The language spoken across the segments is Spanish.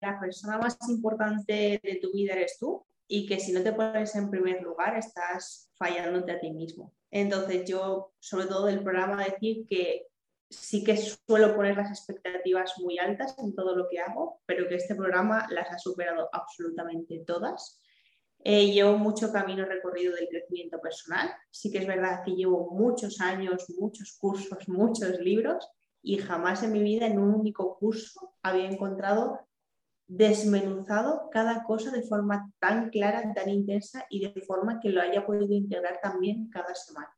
la persona más importante de tu vida eres tú y que si no te pones en primer lugar estás fallándote a ti mismo. Entonces yo, sobre todo del programa, decir que sí que suelo poner las expectativas muy altas en todo lo que hago, pero que este programa las ha superado absolutamente todas. Eh, llevo mucho camino recorrido del crecimiento personal. Sí que es verdad que llevo muchos años, muchos cursos, muchos libros y jamás en mi vida en un único curso había encontrado desmenuzado cada cosa de forma tan clara, tan intensa y de forma que lo haya podido integrar también cada semana.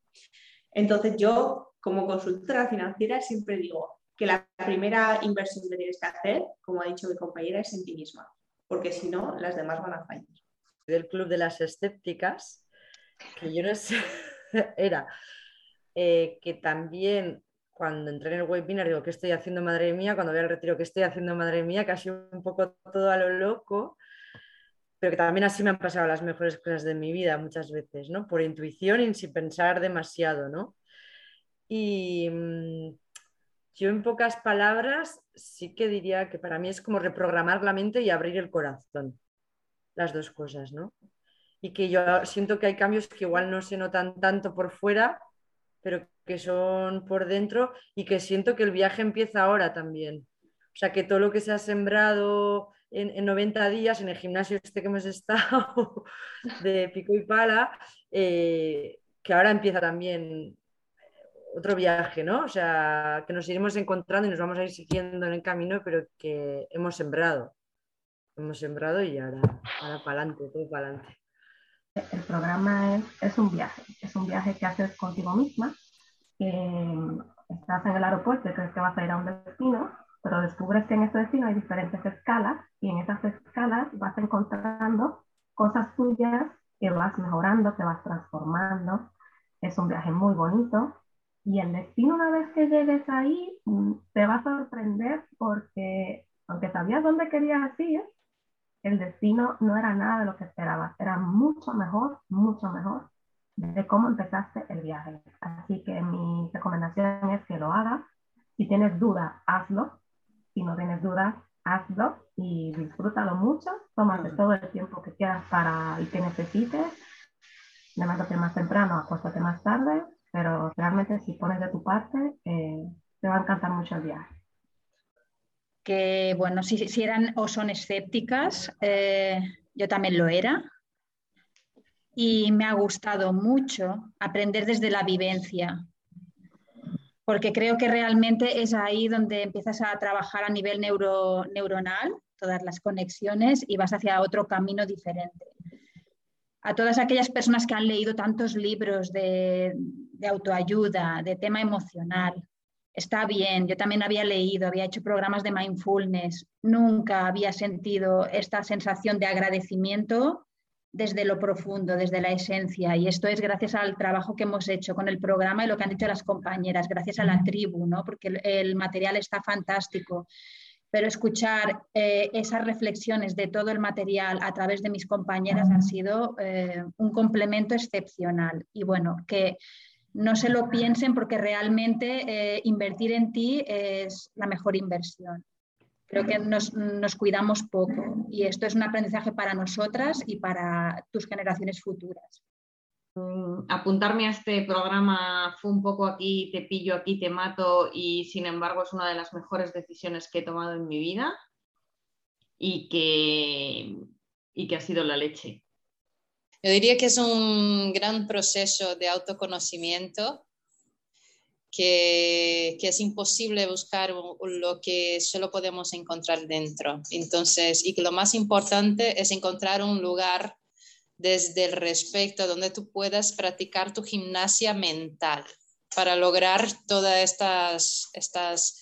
Entonces yo, como consultora financiera, siempre digo que la primera inversión que tienes que hacer, como ha dicho mi compañera, es en ti misma, porque si no, las demás van a fallar. Del club de las escépticas, que yo no sé, era eh, que también cuando entré en el webinar digo, ¿qué estoy haciendo, madre mía? Cuando voy al retiro, ¿qué estoy haciendo, madre mía? Casi un poco todo a lo loco, pero que también así me han pasado las mejores cosas de mi vida muchas veces, ¿no? Por intuición y sin pensar demasiado, ¿no? Y mm, yo en pocas palabras sí que diría que para mí es como reprogramar la mente y abrir el corazón, las dos cosas, ¿no? Y que yo siento que hay cambios que igual no se notan tanto por fuera, pero que son por dentro y que siento que el viaje empieza ahora también. O sea, que todo lo que se ha sembrado en, 90 días en el gimnasio este que hemos estado de pico y pala, eh, que ahora empieza también otro viaje, ¿no? O sea, que nos iremos encontrando y nos vamos a ir siguiendo en el camino, pero que hemos sembrado. Hemos sembrado y ahora, ahora para adelante, todo para adelante. El programa es, es, un viaje, es un viaje que haces contigo misma. Estás en el aeropuerto y crees que vas a ir a un destino, pero descubres que en ese destino hay diferentes escalas y en esas escalas vas encontrando cosas tuyas que vas mejorando, que vas transformando. Es un viaje muy bonito y el destino una vez que llegues ahí mm, te va a sorprender porque aunque sabías dónde querías ir, el destino no era nada de lo que esperabas, era mucho mejor, mucho mejor de cómo empezaste el viaje. Así que mi recomendación es que lo hagas. Si tienes dudas, hazlo. Si no tienes dudas, hazlo y disfrútalo mucho. Tómate todo el tiempo que quieras para el que necesites. Levántate más temprano, acuéstate más tarde, pero realmente si pones de tu parte, eh, te va a encantar mucho el viaje que, bueno, si, si eran o son escépticas, eh, yo también lo era. Y me ha gustado mucho aprender desde la vivencia, porque creo que realmente es ahí donde empiezas a trabajar a nivel neuro, neuronal, todas las conexiones, y vas hacia otro camino diferente. A todas aquellas personas que han leído tantos libros de, de autoayuda, de tema emocional, está bien, yo también había leído, había hecho programas de mindfulness, nunca había sentido esta sensación de agradecimiento desde lo profundo, desde la esencia. Y esto es gracias al trabajo que hemos hecho con el programa y lo que han dicho las compañeras, gracias a la tribu, ¿no? porque el, material está fantástico. Pero escuchar eh, esas reflexiones de todo el material a través de mis compañeras ha sido eh, un complemento excepcional. Y bueno, que no se lo piensen porque realmente eh, invertir en ti es la mejor inversión. Creo que nos, cuidamos poco y esto es un aprendizaje para nosotras y para tus generaciones futuras. Mm, apuntarme a este programa fue un poco aquí, te pillo, aquí te mato y sin embargo es una de las mejores decisiones que he tomado en mi vida y que, y que ha sido la leche. Yo diría que es un gran proceso de autoconocimiento que, que, es imposible buscar lo que solo podemos encontrar dentro. Entonces, y que lo más importante es encontrar un lugar desde el respeto donde tú puedas practicar tu gimnasia mental para lograr todas estas, estas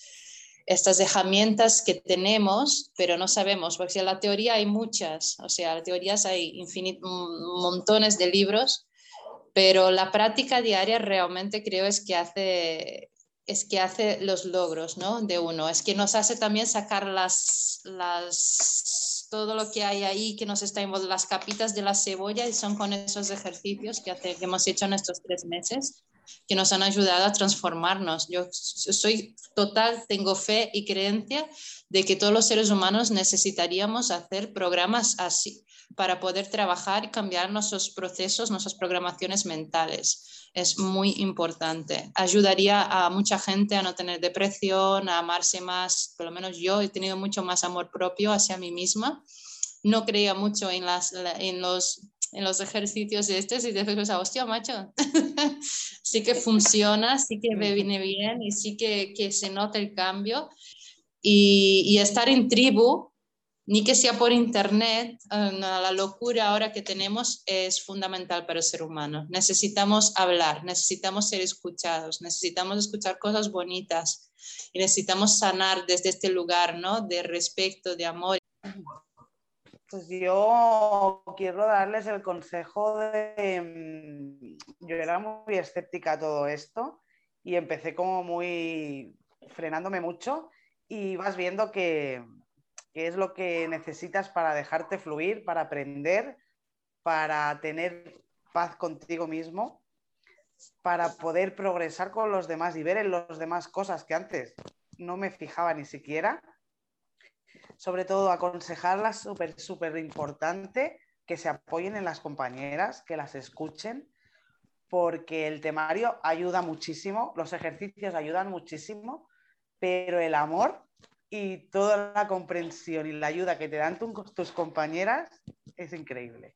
estas herramientas que tenemos, pero no sabemos, porque en la teoría hay muchas, o sea, las teorías hay montones de libros, pero la práctica diaria realmente creo es que hace es que hace los logros ¿no? de uno, es que nos hace también sacar las, las, todo lo que hay ahí que nos está en las capitas de la cebolla y son con esos ejercicios que, hace, que hemos hecho en estos tres meses que nos han ayudado a transformarnos. Yo soy total, tengo fe y creencia de que todos los seres humanos necesitaríamos hacer programas así para poder trabajar y cambiar nuestros procesos, nuestras programaciones mentales. Es muy importante. Ayudaría a mucha gente a no tener depresión, a amarse más. Por lo menos yo he tenido mucho más amor propio hacia mí misma. No creía mucho en, las, en los en los ejercicios estos y después pensaba, hostia, macho, sí que funciona, sí que me viene bien y sí que, que se nota el cambio y, estar en tribu, ni que sea por internet, eh, la locura ahora que tenemos es fundamental para el ser humano. Necesitamos hablar, necesitamos ser escuchados, necesitamos escuchar cosas bonitas y necesitamos sanar desde este lugar ¿no? de respeto, de amor. Pues yo quiero darles el consejo de... Mm, yo era muy escéptica a todo esto y empecé como muy frenándome mucho y vas viendo que, es lo que necesitas para dejarte fluir, para aprender, para tener paz contigo mismo, para poder progresar con los demás y ver en los demás cosas que antes no me fijaba ni siquiera. Sobre todo aconsejarlas súper, súper importante que se apoyen en las compañeras, que las escuchen, porque el temario ayuda muchísimo, los ejercicios ayudan muchísimo pero el amor y toda la comprensión y la ayuda que te dan tus compañeras es increíble.